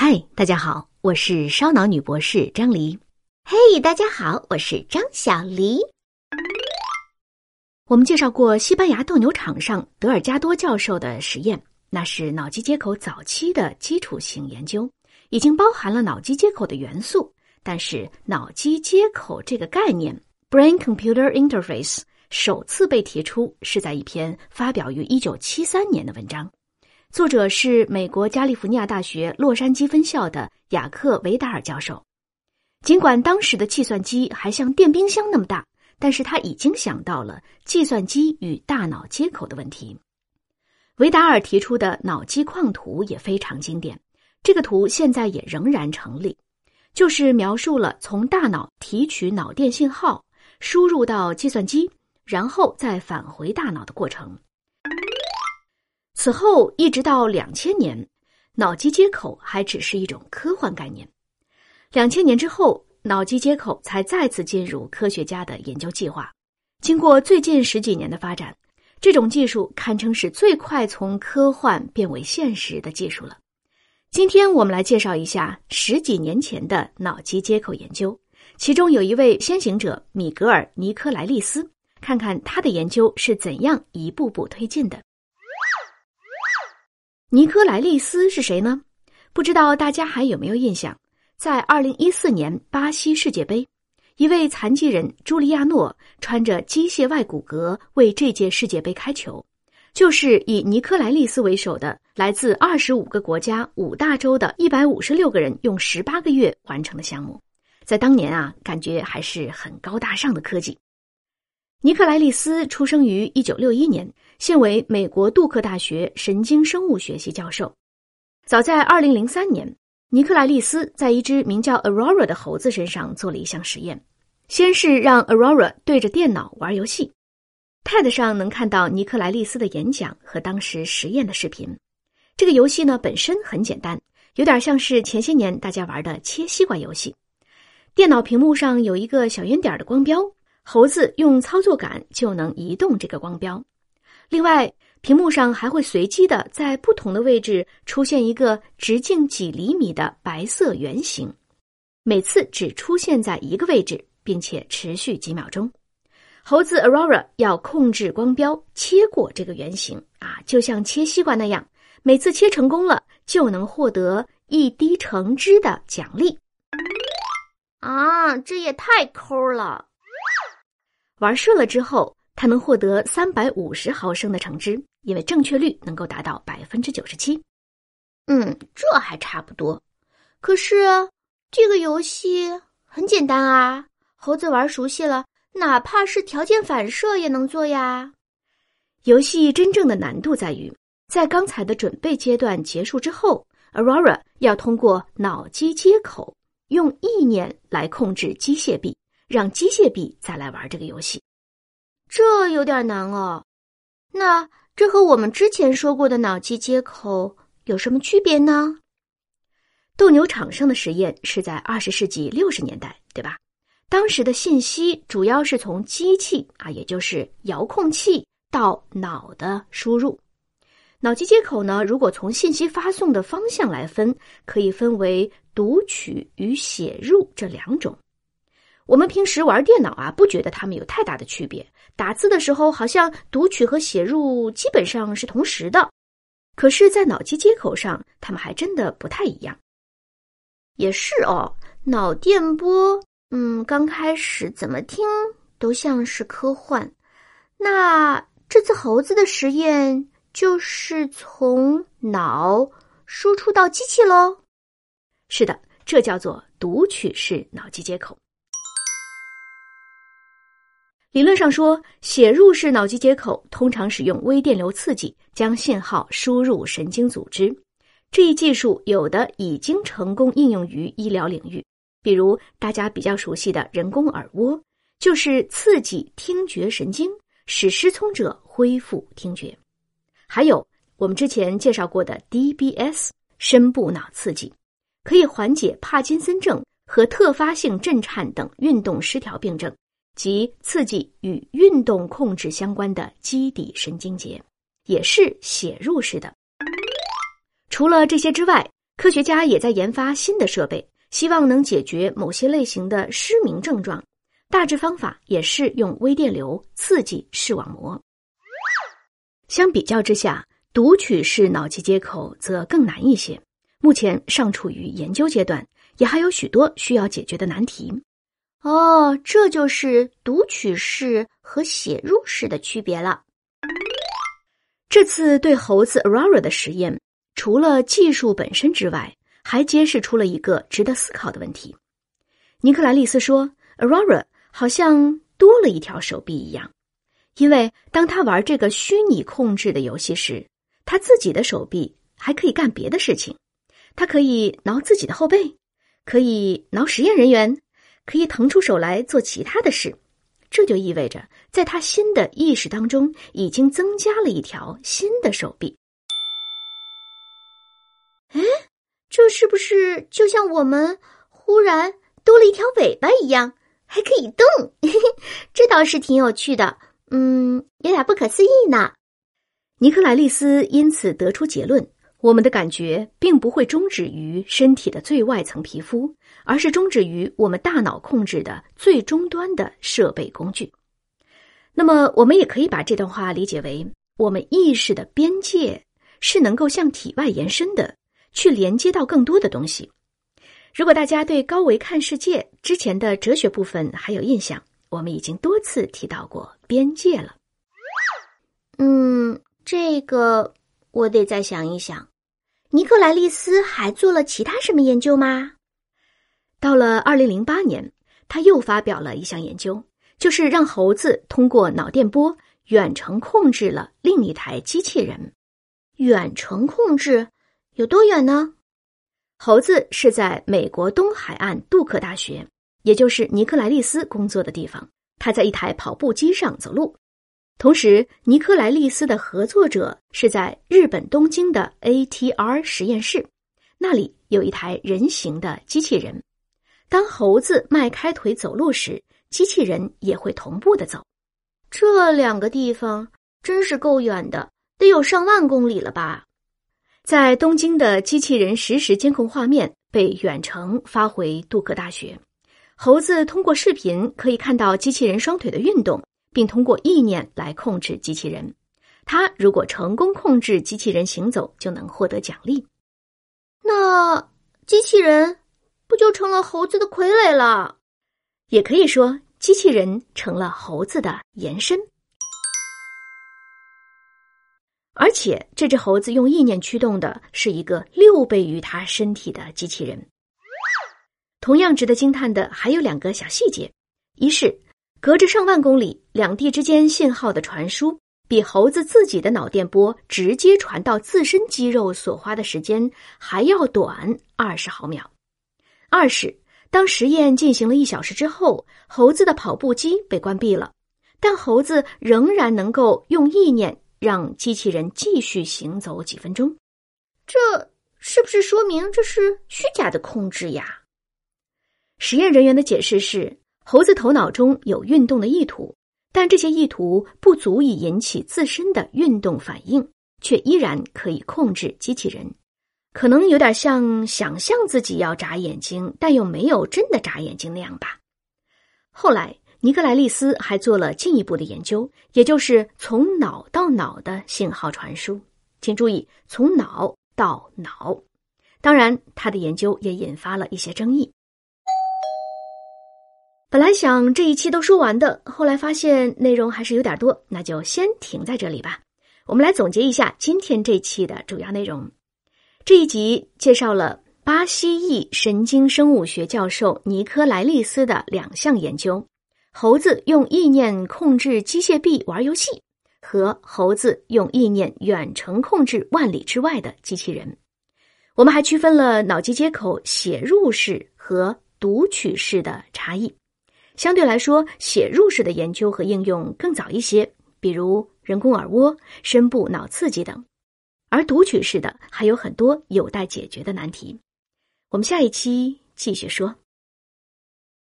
嗨，大家好，我是烧脑女博士张黎。嘿，大家好，我是张小黎。我们介绍过西班牙斗牛场上德尔加多教授的实验，那是脑机接口早期的基础性研究，已经包含了脑机接口的元素。但是，脑机接口这个概念 （brain-computer interface） 首次被提出是在一篇发表于一九七三年的文章。作者是美国加利福尼亚大学洛杉矶分校的雅克维达尔教授。尽管当时的计算机还像电冰箱那么大，但是他已经想到了计算机与大脑接口的问题。维达尔提出的脑机框图也非常经典，这个图现在也仍然成立，就是描述了从大脑提取脑电信号，输入到计算机，然后再返回大脑的过程。此后一直到两千年，脑机接口还只是一种科幻概念。两千年之后，脑机接口才再次进入科学家的研究计划。经过最近十几年的发展，这种技术堪称是最快从科幻变为现实的技术了。今天我们来介绍一下十几年前的脑机接口研究，其中有一位先行者米格尔·尼科莱利斯，看看他的研究是怎样一步步推进的。尼科莱利斯是谁呢？不知道大家还有没有印象？在二零一四年巴西世界杯，一位残疾人朱利亚诺穿着机械外骨骼为这届世界杯开球，就是以尼科莱利斯为首的来自二十五个国家、五大洲的一百五十六个人用十八个月完成的项目。在当年啊，感觉还是很高大上的科技。尼克莱利斯出生于一九六一年，现为美国杜克大学神经生物学系教授。早在二零零三年，尼克莱利斯在一只名叫 Aurora 的猴子身上做了一项实验。先是让 Aurora 对着电脑玩游戏，TED 上能看到尼克莱利斯的演讲和当时实验的视频。这个游戏呢本身很简单，有点像是前些年大家玩的切西瓜游戏。电脑屏幕上有一个小圆点的光标。猴子用操作杆就能移动这个光标，另外，屏幕上还会随机的在不同的位置出现一个直径几厘米的白色圆形，每次只出现在一个位置，并且持续几秒钟。猴子 Aurora 要控制光标切过这个圆形啊，就像切西瓜那样，每次切成功了就能获得一滴橙汁的奖励。啊，这也太抠了！玩顺了之后，他能获得三百五十毫升的橙汁，因为正确率能够达到百分之九十七。嗯，这还差不多。可是这个游戏很简单啊，猴子玩熟悉了，哪怕是条件反射也能做呀。游戏真正的难度在于，在刚才的准备阶段结束之后，Aurora 要通过脑机接口用意念来控制机械臂。让机械臂再来玩这个游戏，这有点难哦。那这和我们之前说过的脑机接口有什么区别呢？斗牛场上的实验是在二十世纪六十年代，对吧？当时的信息主要是从机器啊，也就是遥控器到脑的输入。脑机接口呢，如果从信息发送的方向来分，可以分为读取与写入这两种。我们平时玩电脑啊，不觉得它们有太大的区别。打字的时候，好像读取和写入基本上是同时的。可是，在脑机接口上，它们还真的不太一样。也是哦，脑电波，嗯，刚开始怎么听都像是科幻。那这次猴子的实验就是从脑输出到机器喽？是的，这叫做读取式脑机接口。理论上说，写入式脑机接口通常使用微电流刺激将信号输入神经组织。这一技术有的已经成功应用于医疗领域，比如大家比较熟悉的人工耳蜗，就是刺激听觉神经，使失聪者恢复听觉。还有我们之前介绍过的 DBS 深部脑刺激，可以缓解帕金森症和特发性震颤等运动失调病症。及刺激与运动控制相关的基底神经节，也是写入式的。除了这些之外，科学家也在研发新的设备，希望能解决某些类型的失明症状。大致方法也是用微电流刺激视网膜。相比较之下，读取式脑机接口则更难一些，目前尚处于研究阶段，也还有许多需要解决的难题。哦，这就是读取式和写入式的区别了。这次对猴子 Aurora 的实验，除了技术本身之外，还揭示出了一个值得思考的问题。尼克莱利斯说：“Aurora 好像多了一条手臂一样，因为当他玩这个虚拟控制的游戏时，他自己的手臂还可以干别的事情。他可以挠自己的后背，可以挠实验人员，可以腾出手来做其他的事。”这就意味着，在他新的意识当中，已经增加了一条新的手臂。哎，这是不是就像我们忽然多了一条尾巴一样，还可以动？这倒是挺有趣的，嗯，有点不可思议呢。尼克莱利斯因此得出结论。我们的感觉并不会终止于身体的最外层皮肤，而是终止于我们大脑控制的最终端的设备工具。那么，我们也可以把这段话理解为：我们意识的边界是能够向体外延伸的，去连接到更多的东西。如果大家对高维看世界之前的哲学部分还有印象，我们已经多次提到过边界了。嗯，这个。我得再想一想，尼克莱利斯还做了其他什么研究吗？到了二零零八年，他又发表了一项研究，就是让猴子通过脑电波远程控制了另一台机器人。远程控制有多远呢？猴子是在美国东海岸杜克大学，也就是尼克莱利斯工作的地方。他在一台跑步机上走路。同时，尼克莱利斯的合作者是在日本东京的 ATR 实验室，那里有一台人形的机器人。当猴子迈开腿走路时，机器人也会同步的走。这两个地方真是够远的，得有上万公里了吧？在东京的机器人实时监控画面被远程发回杜克大学，猴子通过视频可以看到机器人双腿的运动。并通过意念来控制机器人。他如果成功控制机器人行走，就能获得奖励。那机器人不就成了猴子的傀儡了？也可以说，机器人成了猴子的延伸。而且，这只猴子用意念驱动的是一个六倍于它身体的机器人。同样值得惊叹的还有两个小细节：一是。隔着上万公里，两地之间信号的传输比猴子自己的脑电波直接传到自身肌肉所花的时间还要短二十毫秒。二是，当实验进行了一小时之后，猴子的跑步机被关闭了，但猴子仍然能够用意念让机器人继续行走几分钟。这是不是说明这是虚假的控制呀？实验人员的解释是。猴子头脑中有运动的意图，但这些意图不足以引起自身的运动反应，却依然可以控制机器人。可能有点像想象自己要眨眼睛，但又没有真的眨眼睛那样吧。后来，尼克莱利斯还做了进一步的研究，也就是从脑到脑的信号传输。请注意，从脑到脑。当然，他的研究也引发了一些争议。本来想这一期都说完的，后来发现内容还是有点多，那就先停在这里吧。我们来总结一下今天这期的主要内容。这一集介绍了巴西裔神经生物学教授尼科莱利斯的两项研究：猴子用意念控制机械臂玩游戏，和猴子用意念远程控制万里之外的机器人。我们还区分了脑机接口写入式和读取式的差异。相对来说，写入式的研究和应用更早一些，比如人工耳蜗、深部脑刺激等；而读取式的还有很多有待解决的难题。我们下一期继续说。